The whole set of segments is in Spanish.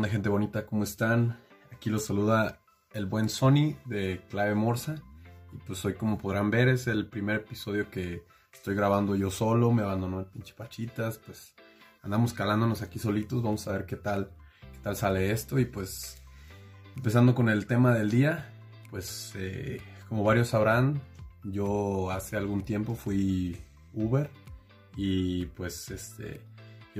¿Qué onda gente bonita? ¿Cómo están? Aquí los saluda el buen Sony de Clave Morsa. Y pues hoy como podrán ver es el primer episodio que estoy grabando yo solo, me abandonó el pinche Pachitas, pues andamos calándonos aquí solitos, vamos a ver qué tal, qué tal sale esto y pues empezando con el tema del día, pues eh, como varios sabrán, yo hace algún tiempo fui Uber y pues este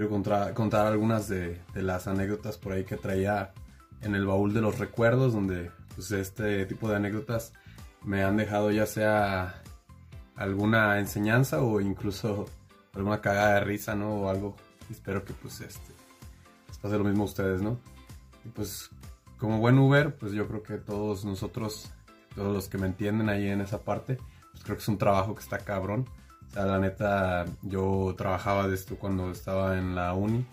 quiero contar, algunas de, las anécdotas por ahí que traía en el baúl de los recuerdos, donde pues este tipo de anécdotas me han dejado ya sea alguna enseñanza o incluso alguna cagada de risa, ¿no? O algo. Espero que pues este les pase lo mismo a ustedes, ¿no? Y pues como buen Uber, pues yo creo que todos nosotros, todos los que me entienden ahí en esa parte, pues creo que es un trabajo que está cabrón. O sea, la neta, yo trabajaba de esto cuando estaba en la uni.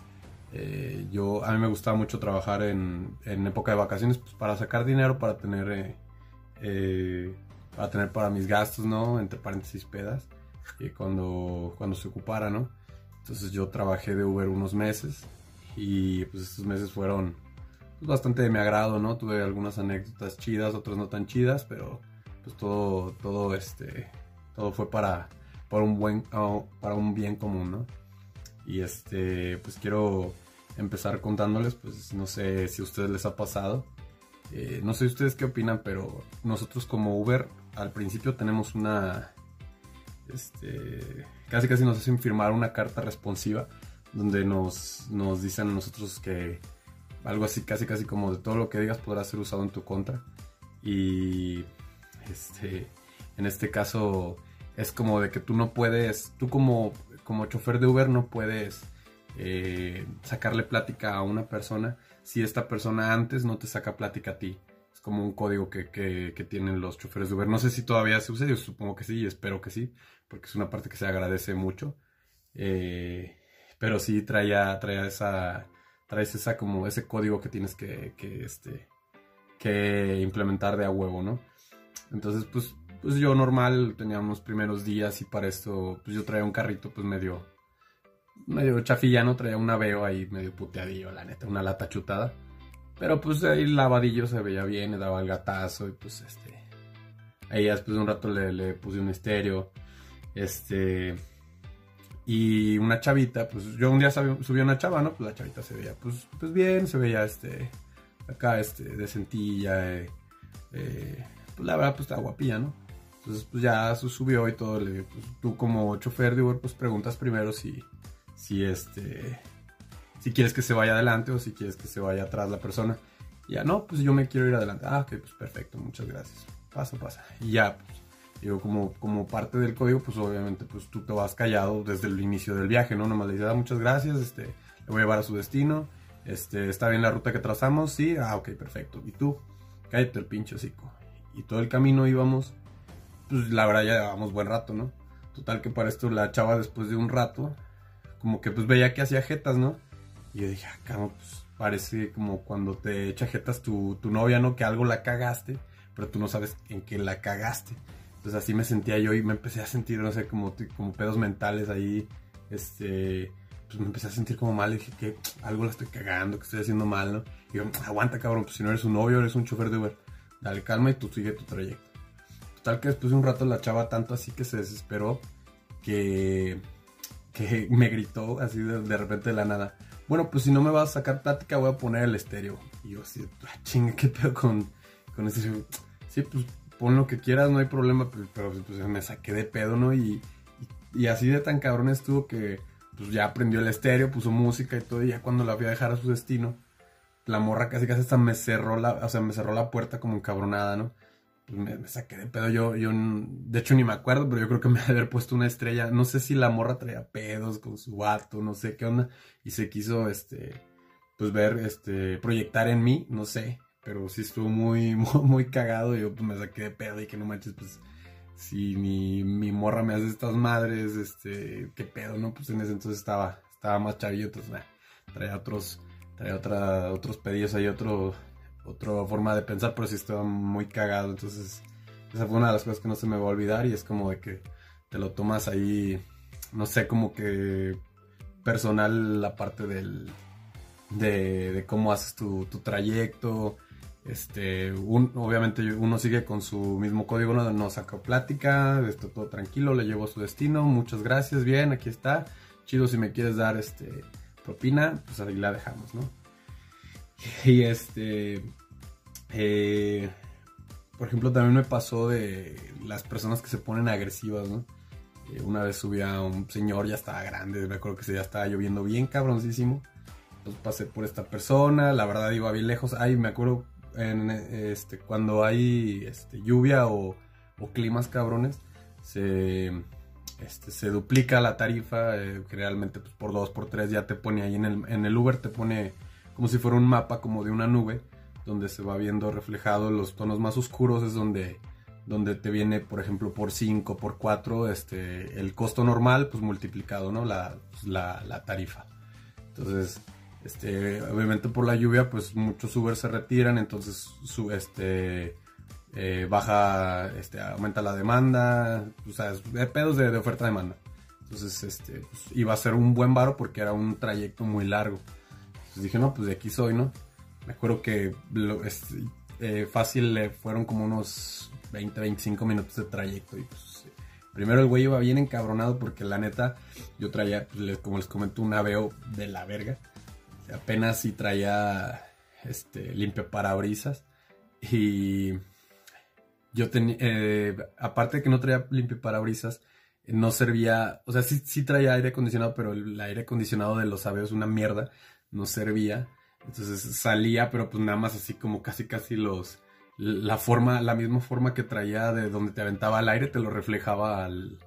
Eh, yo, a mí me gustaba mucho trabajar en, en época de vacaciones pues, para sacar dinero, para tener, eh, eh, para tener para mis gastos, ¿no? Entre paréntesis pedas, cuando, cuando se ocupara, ¿no? Entonces yo trabajé de Uber unos meses y pues estos meses fueron pues, bastante de mi agrado, ¿no? Tuve algunas anécdotas chidas, otras no tan chidas, pero pues todo, todo, este, todo fue para, para un buen, para un bien común, ¿no? Y este, pues quiero empezar contándoles, pues no sé si a ustedes les ha pasado, eh, no sé ustedes qué opinan, pero nosotros como Uber al principio tenemos una, este, casi casi nos hacen firmar una carta responsiva donde nos, nos dicen a nosotros que algo así, casi casi como de todo lo que digas podrá ser usado en tu contra. Y este, en este caso es como de que tú no puedes, tú como, como chofer de Uber no puedes eh, sacarle plática a una persona si esta persona antes no te saca plática a ti. Es como un código que, tienen los choferes de Uber. No sé si todavía se usa, yo supongo que sí y espero que sí, porque es una parte que se agradece mucho. Eh, pero sí traía, traía esa, traes esa como ese código que tienes que, que, este, que implementar de a huevo, ¿no? Entonces, pues, pues yo normal tenía unos primeros días y para esto, pues yo traía un carrito pues medio, medio chafillano, traía un aveo ahí medio puteadillo, la neta, una lata chutada. Pero pues ahí lavadillo se veía bien, le daba el gatazo y pues este... Ahí después de un rato le, puse un estéreo. Este... Y una chavita, pues yo un día subí una chava, ¿no? Pues la chavita se veía pues, pues bien, se veía este... Acá este, decentilla, eh, eh, pues la verdad pues está guapilla, ¿no? Entonces pues ya subió y todo, le, pues, tú como chofer de Uber pues preguntas primero si, si este, si quieres que se vaya adelante o si quieres que se vaya atrás la persona. Y ya no, pues yo me quiero ir adelante. Ah, ok, pues perfecto, muchas gracias. Pasa, pasa. Y ya, pues, digo, como, como parte del código, pues obviamente pues tú te vas callado desde el inicio del viaje, ¿no? Nomás le dices, ah, muchas gracias, este, le voy a llevar a su destino, este, está bien la ruta que trazamos, sí, ah, ok, perfecto. Y tú, cállate el pinche hocico y todo el camino íbamos, pues la verdad ya llevábamos buen rato, ¿no? Total que para esto la chava después de un rato, como que pues veía que hacía jetas, ¿no? Y yo dije, acá ah, pues parece como cuando te echa jetas tu, tu novia, ¿no? Que algo la cagaste, pero tú no sabes en qué la cagaste. Entonces así me sentía yo y me empecé a sentir, no sé, como, como pedos mentales ahí, este, pues me empecé a sentir como mal, dije que algo la estoy cagando, que estoy haciendo mal, ¿no? Y yo, aguanta cabrón, pues si no eres un novio, eres un chofer de Uber dale calma y tú sigue tu trayecto. Total que después de un rato la chava tanto así que se desesperó que, que me gritó así de, repente de la nada. Bueno, pues si no me vas a sacar plática voy a poner el estéreo. Y yo así, ah, chingue, ¿qué pedo con, con ese? Sí, pues pon lo que quieras, no hay problema, pero, pues, me saqué de pedo, ¿no? Y, y, así de tan cabrón estuvo que pues ya aprendió el estéreo, puso música y todo, y ya cuando la fui a dejar a su destino, la morra casi casi hasta me cerró la, o sea, me cerró la puerta como encabronada, ¿no? Pues me, saqué de pedo, yo, yo, de hecho ni me acuerdo, pero yo creo que me haber puesto una estrella, no sé si la morra traía pedos con su vato, no sé qué onda, y se quiso, este, pues ver, este, proyectar en mí, no sé, pero sí estuvo muy, muy, cagado, y yo pues me saqué de pedo y que no manches, pues, si mi, mi morra me hace estas madres, este, qué pedo, ¿no? Pues en ese entonces estaba, estaba más chavillo, entonces, traía otros traía otra, otros pedidos ahí, otro, otra forma de pensar, pero sí estaba muy cagado. Entonces, esa fue una de las cosas que no se me va a olvidar y es como de que te lo tomas ahí, no sé, como que personal la parte del, de, cómo haces tu, trayecto. Este, obviamente uno sigue con su mismo código, no, no saca plática, esto todo tranquilo, le llevo a su destino, muchas gracias, bien, aquí está, chido si me quieres dar este propina, pues ahí la dejamos, ¿no? Y este, eh, por ejemplo, también me pasó de las personas que se ponen agresivas, ¿no? Eh, una vez subí a un señor, ya estaba grande, me acuerdo que ya estaba lloviendo bien cabroncísimo. Entonces pasé por esta persona, la verdad iba bien lejos. Ay, me acuerdo en, este, cuando hay este, lluvia o, climas cabrones, se, este, se duplica la tarifa, eh, generalmente pues, por dos, por tres, ya te pone ahí en el, en el Uber, te pone como si fuera un mapa como de una nube, donde se va viendo reflejado los tonos más oscuros, es donde donde te viene, por ejemplo, por 5, por 4, este, el costo normal, pues multiplicado, ¿no? La, la, tarifa. Entonces, este, obviamente por la lluvia, pues muchos Uber se retiran, entonces su, este, eh, baja, este, aumenta la demanda, o sea, pedos de, de oferta-demanda. Entonces, este, pues, iba a ser un buen varo porque era un trayecto muy largo. Entonces dije, no, pues de aquí soy, ¿no? Me acuerdo que eh, fácil fueron como unos 20, 25 minutos de trayecto. Y pues, primero el güey iba bien encabronado porque la neta, yo traía, pues, como les comento, un aveo de la verga. apenas si traía este, limpio parabrisas. Y yo tenía, eh, aparte de que no traía limpio parabrisas, no servía, o sea, sí, sí traía aire acondicionado, pero el aire acondicionado de los aveos una mierda, no servía. Entonces salía, pero pues nada más así como casi casi los, la forma, la misma forma que traía de donde te aventaba el aire, te lo reflejaba al,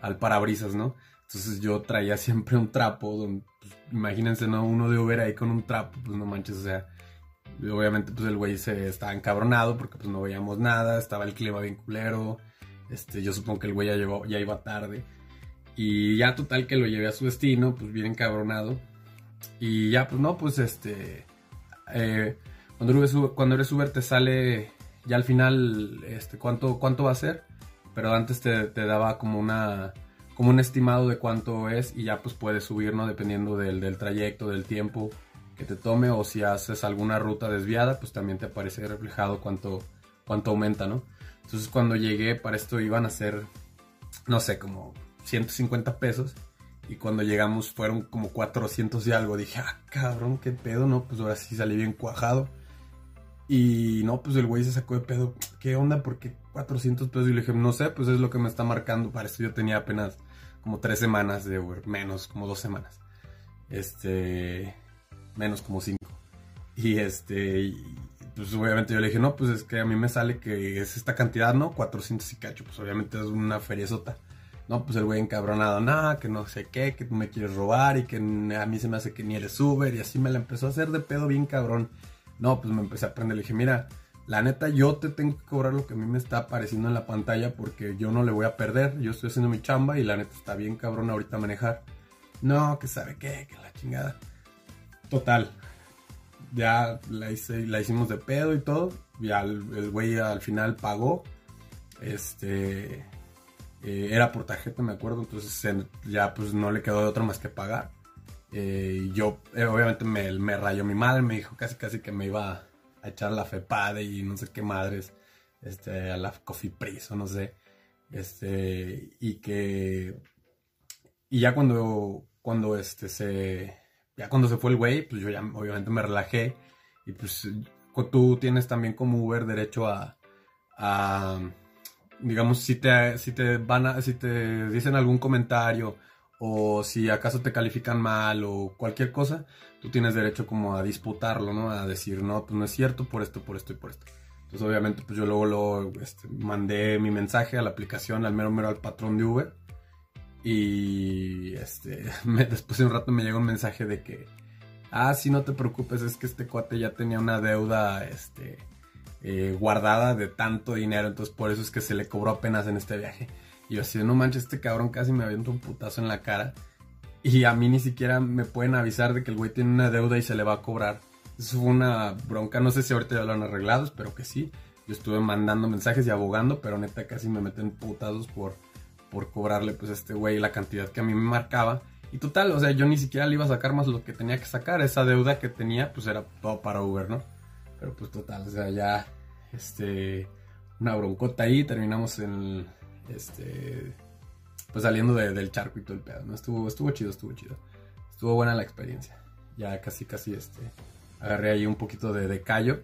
al parabrisas, ¿no? Entonces yo traía siempre un trapo, donde, pues, imagínense, ¿no? Uno de Uber ahí con un trapo, pues no manches, o sea, obviamente pues el güey se estaba encabronado porque pues no veíamos nada, estaba el clima bien culero, este, yo supongo que el güey ya, ya iba tarde. Y ya total que lo llevé a su destino, pues bien encabronado. Y ya, pues no, pues este... Eh, cuando, eres, cuando eres Uber te sale ya al final este, cuánto, cuánto va a ser, pero antes te, daba como una como un estimado de cuánto es y ya pues puedes subir, ¿no? Dependiendo del, trayecto, del tiempo que te tome o si haces alguna ruta desviada, pues también te aparece reflejado cuánto, cuánto aumenta, ¿no? Entonces cuando llegué para esto iban a ser, no sé, como 150 pesos y cuando llegamos fueron como 400 y algo. Dije, ah, cabrón, qué pedo, ¿no? Pues ahora sí salí bien cuajado. Y no, pues el güey se sacó de pedo. ¿Qué onda? ¿Por qué 400 pesos? Y le dije, no sé, pues es lo que me está marcando. Para esto yo tenía apenas como tres semanas de Uber, menos, como dos semanas. Este, menos como cinco. Y este, pues obviamente yo le dije, no, pues es que a mí me sale que es esta cantidad, ¿no? 400 y cacho. Pues obviamente es una feriezota. No, pues el güey encabronado, nada, que no sé qué, que me quieres robar y que a mí se me hace que ni eres Uber. Y así me la empezó a hacer de pedo bien cabrón. No, pues me empecé a aprender. Le dije, mira, la neta, yo te tengo que cobrar lo que a mí me está apareciendo en la pantalla porque yo no le voy a perder. Yo estoy haciendo mi chamba y la neta está bien cabrón ahorita manejar. No, que sabe qué, que la chingada. Total. Ya la, hice, la hicimos de pedo y todo. Ya el güey al final pagó. Este. Eh, era por tarjeta, me acuerdo. Entonces ya pues no le quedó de otra más que pagar. Eh, yo, eh, obviamente, me, me, rayó mi madre, me dijo casi casi que me iba a echar la FEPADE y no sé qué madres, este, a la Coffee Pris o no sé, este, y que, y ya cuando, cuando este se, ya cuando se fue el güey, pues yo ya obviamente me relajé y pues tú tienes también como Uber derecho a digamos, si te, si te van a, si te dicen algún comentario o si acaso te califican mal o cualquier cosa, tú tienes derecho como a disputarlo, ¿no? A decir, no, pues no es cierto por esto, por esto y por esto. Entonces obviamente pues yo luego, lo este, mandé mi mensaje a la aplicación, al mero mero al patrón de Uber. Y este, después de un rato me llegó un mensaje de que, ah, sí, no te preocupes, es que este cuate ya tenía una deuda, este, eh, guardada de tanto dinero, entonces por eso es que se le cobró apenas en este viaje. Y yo así, no manches, este cabrón casi me avienta un putazo en la cara. Y a mí ni siquiera me pueden avisar de que el güey tiene una deuda y se le va a cobrar. Eso fue una bronca, no sé si ahorita ya lo han arreglado, espero que sí. Yo estuve mandando mensajes y abogando, pero neta casi me meten putazos por, por cobrarle pues a este güey la cantidad que a mí me marcaba. Y total, o sea, yo ni siquiera le iba a sacar más lo que tenía que sacar. Esa deuda que tenía, pues era todo para Uber, ¿no? Pero pues total, o sea, ya, este, una broncota ahí, terminamos en, este, pues saliendo del charco y todo el pedo, ¿no? Estuvo, estuvo chido, estuvo chido. Estuvo buena la experiencia. Ya casi, casi, este, agarré ahí un poquito de, de callo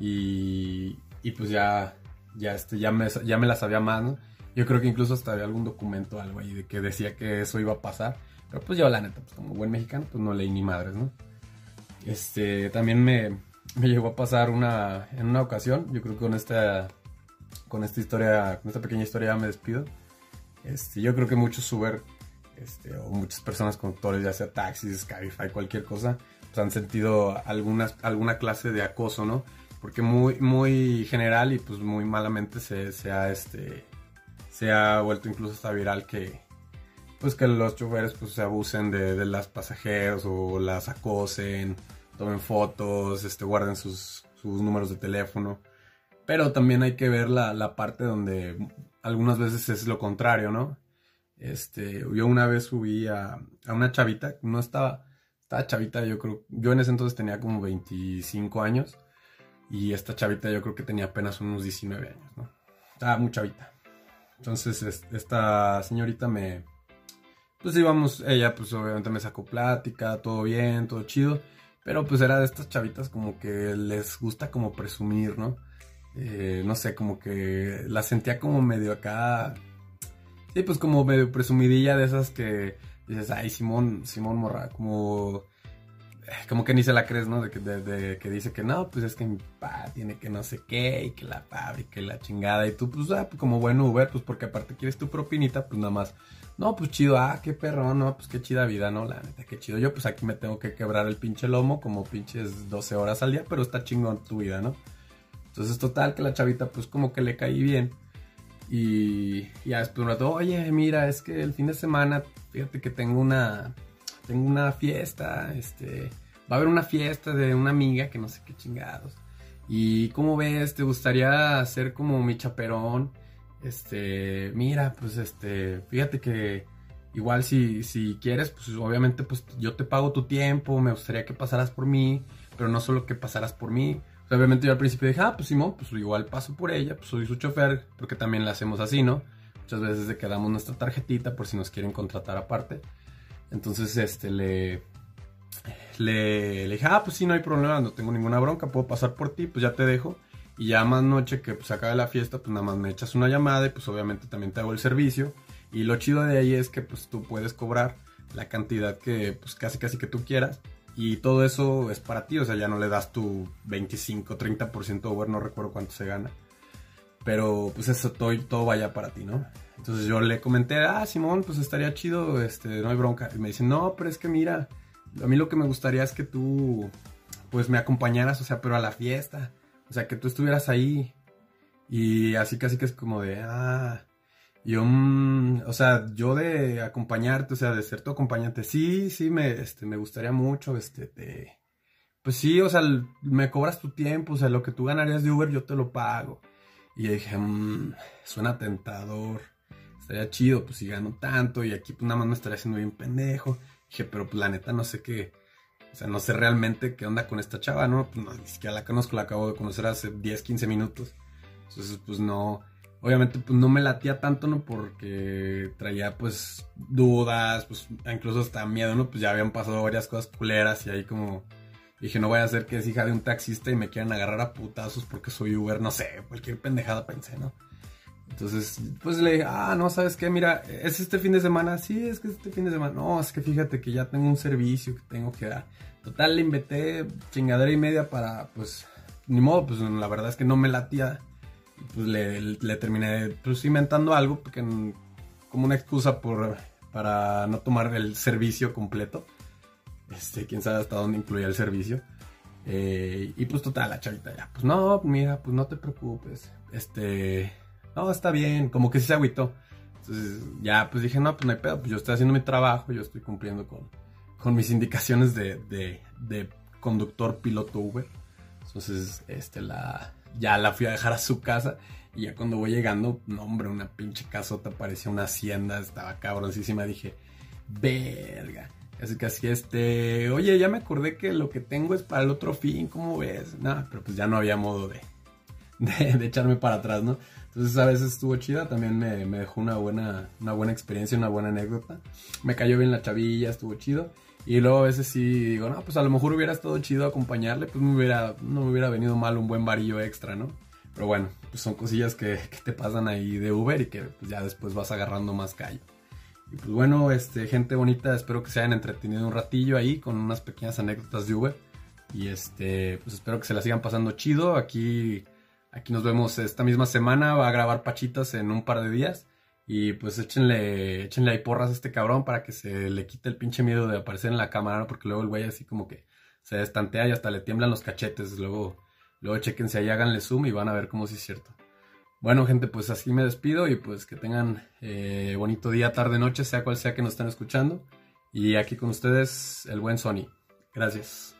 y, y pues ya, ya, este, ya, me, ya me la sabía más, ¿no? Yo creo que incluso hasta había algún documento algo ahí de que decía que eso iba a pasar. Pero pues yo, la neta, pues como buen mexicano, pues no leí ni madres, ¿no? Este, también me, me llegó a pasar una, en una ocasión, yo creo que con esta, con esta historia, con esta pequeña historia ya me despido. Este, yo creo que muchos Uber, este, o muchas personas conductores, ya sea taxis, Cabify, cualquier cosa, pues han sentido alguna, alguna clase de acoso, ¿no? Porque muy, muy general y pues muy malamente se, se ha, este, se ha vuelto incluso hasta viral que, pues que los choferes pues se abusen de, de las pasajeros o las acosen, tomen fotos, este, guarden sus, sus números de teléfono. Pero también hay que ver la, la, parte donde algunas veces es lo contrario, ¿no? Este, yo una vez subí a, a una chavita, no estaba, estaba chavita, yo creo, yo en ese entonces tenía como 25 años y esta chavita yo creo que tenía apenas unos 19 años, ¿no? Estaba muy chavita. Entonces esta señorita me, pues íbamos, ella pues obviamente me sacó plática, todo bien, todo chido, pero pues era de estas chavitas como que les gusta como presumir, ¿no? Eh, no sé, como que la sentía como medio acá, sí, pues como medio presumidilla de esas que dices, ay, Simón, Simón Morra, como como que ni se la crees, ¿no? De que, dice que no, pues es que mi papá tiene que no sé qué, y que la fábrica y la chingada, y tú, pues, ah, pues como buen Uber, pues porque aparte quieres tu propinita, pues nada más, no, pues chido, ah, qué perro, no, pues qué chida vida, ¿no? La neta, qué chido. Yo, pues aquí me tengo que quebrar el pinche lomo como pinches 12 horas al día, pero está chingón tu vida, ¿no? Entonces, total, que la chavita, pues como que le caí bien. Y ya después un rato, oye, mira, es que el fin de semana, fíjate que tengo una tengo una fiesta, este, va a haber una fiesta de una amiga que no sé qué chingados. Y como ves, te gustaría ser como mi chaperón. Este, mira, pues este, fíjate que igual si, si quieres, pues obviamente pues yo te pago tu tiempo, me gustaría que pasaras por mí, pero no solo que pasaras por mí. obviamente yo al principio dije, ah, pues Simón, pues igual paso por ella, pues soy su chofer, porque también la hacemos así, ¿no? Muchas veces le quedamos nuestra tarjetita por si nos quieren contratar aparte. Entonces, este, le, le, dije, ah, pues sí, no hay problema, no tengo ninguna bronca, puedo pasar por ti, pues ya te dejo. Y ya más noche que pues acabe la fiesta, pues nada más me echas una llamada y pues obviamente también te hago el servicio. Y lo chido de ahí es que pues tú puedes cobrar la cantidad que pues casi casi que tú quieras. Y todo eso es para ti, o sea, ya no le das tu 25, 30% over, no recuerdo cuánto se gana. Pero pues eso todo, todo vaya para ti, ¿no? Entonces yo le comenté, ah, Simón, pues estaría chido, este, no hay bronca. Y me dice, no, pero es que mira, a mí lo que me gustaría es que tú, pues me acompañaras, o sea, pero a la fiesta. O sea, que tú estuvieras ahí. Y así casi que es como de, ah, yo, mm, o sea, yo de acompañarte, o sea, de ser tu acompañante, sí, sí, me, este, me gustaría mucho, este, te, pues sí, o sea, me cobras tu tiempo, o sea, lo que tú ganarías de Uber yo te lo pago. Y dije, mmm, suena tentador estaría chido, pues si gano tanto y aquí pues nada más me estaría haciendo bien pendejo. Dije, pero pues la neta no sé qué, o sea, no sé realmente qué onda con esta chava, ¿no? Pues no, ni siquiera la conozco, la acabo de conocer hace 10, 15 minutos. Entonces, pues no, obviamente pues no me latía tanto, ¿no? Porque traía pues dudas, pues incluso hasta miedo, ¿no? Pues ya habían pasado varias cosas culeras y ahí como... Dije, no voy a ser que es hija de un taxista y me quieran agarrar a putazos porque soy Uber, no sé, cualquier pendejada pensé, ¿no? Entonces, pues le dije, ah, no, ¿sabes qué? Mira, ¿es este fin de semana? Sí, es que este fin de semana. No, es que fíjate que ya tengo un servicio que tengo que dar. Total, le inventé chingadera y media para, pues, ni modo, pues la verdad es que no me latía. Pues le, terminé, pues, inventando algo, como una excusa por, para no tomar el servicio completo. Este, quién sabe hasta dónde incluía el servicio. Eh, y pues total, la chavita ya, pues no, mira, pues no te preocupes. Este, no, está bien, como que se agüitó. Entonces ya pues dije, no, pues no hay pedo, pues yo estoy haciendo mi trabajo, yo estoy cumpliendo con, con mis indicaciones de, de, de, conductor piloto Uber. Entonces, este, la, ya la fui a dejar a su casa y ya cuando voy llegando, no hombre, una pinche casota, parecía una hacienda, estaba cabroncísima, dije, verga. Así que así, este, oye, ya me acordé que lo que tengo es para el otro fin, ¿cómo ves? Nada, pero pues ya no había modo de, de, echarme para atrás, ¿no? Entonces a veces estuvo chida, también me, me, dejó una buena, una buena experiencia, una buena anécdota. Me cayó bien la chavilla, estuvo chido. Y luego a veces sí digo, no, pues a lo mejor hubiera estado chido acompañarle, pues me hubiera, no me hubiera venido mal un buen varillo extra, ¿no? Pero bueno, pues son cosillas que, que te pasan ahí de Uber y que pues ya después vas agarrando más callo. Y pues bueno, este, gente bonita, espero que se hayan entretenido un ratillo ahí con unas pequeñas anécdotas de Uber. Y este, pues espero que se la sigan pasando chido. Aquí, aquí nos vemos esta misma semana. Va a grabar Pachitas en un par de días. Y pues échenle, échenle ahí porras a este cabrón para que se le quite el pinche miedo de aparecer en la cámara, Porque luego el güey así como que se destantea y hasta le tiemblan los cachetes. Luego, luego chequense ahí, háganle zoom y van a ver cómo sí es cierto. Bueno, gente, pues así me despido y pues que tengan eh, bonito día, tarde, noche, sea cual sea que nos estén escuchando. Y aquí con ustedes, el buen Sony. Gracias.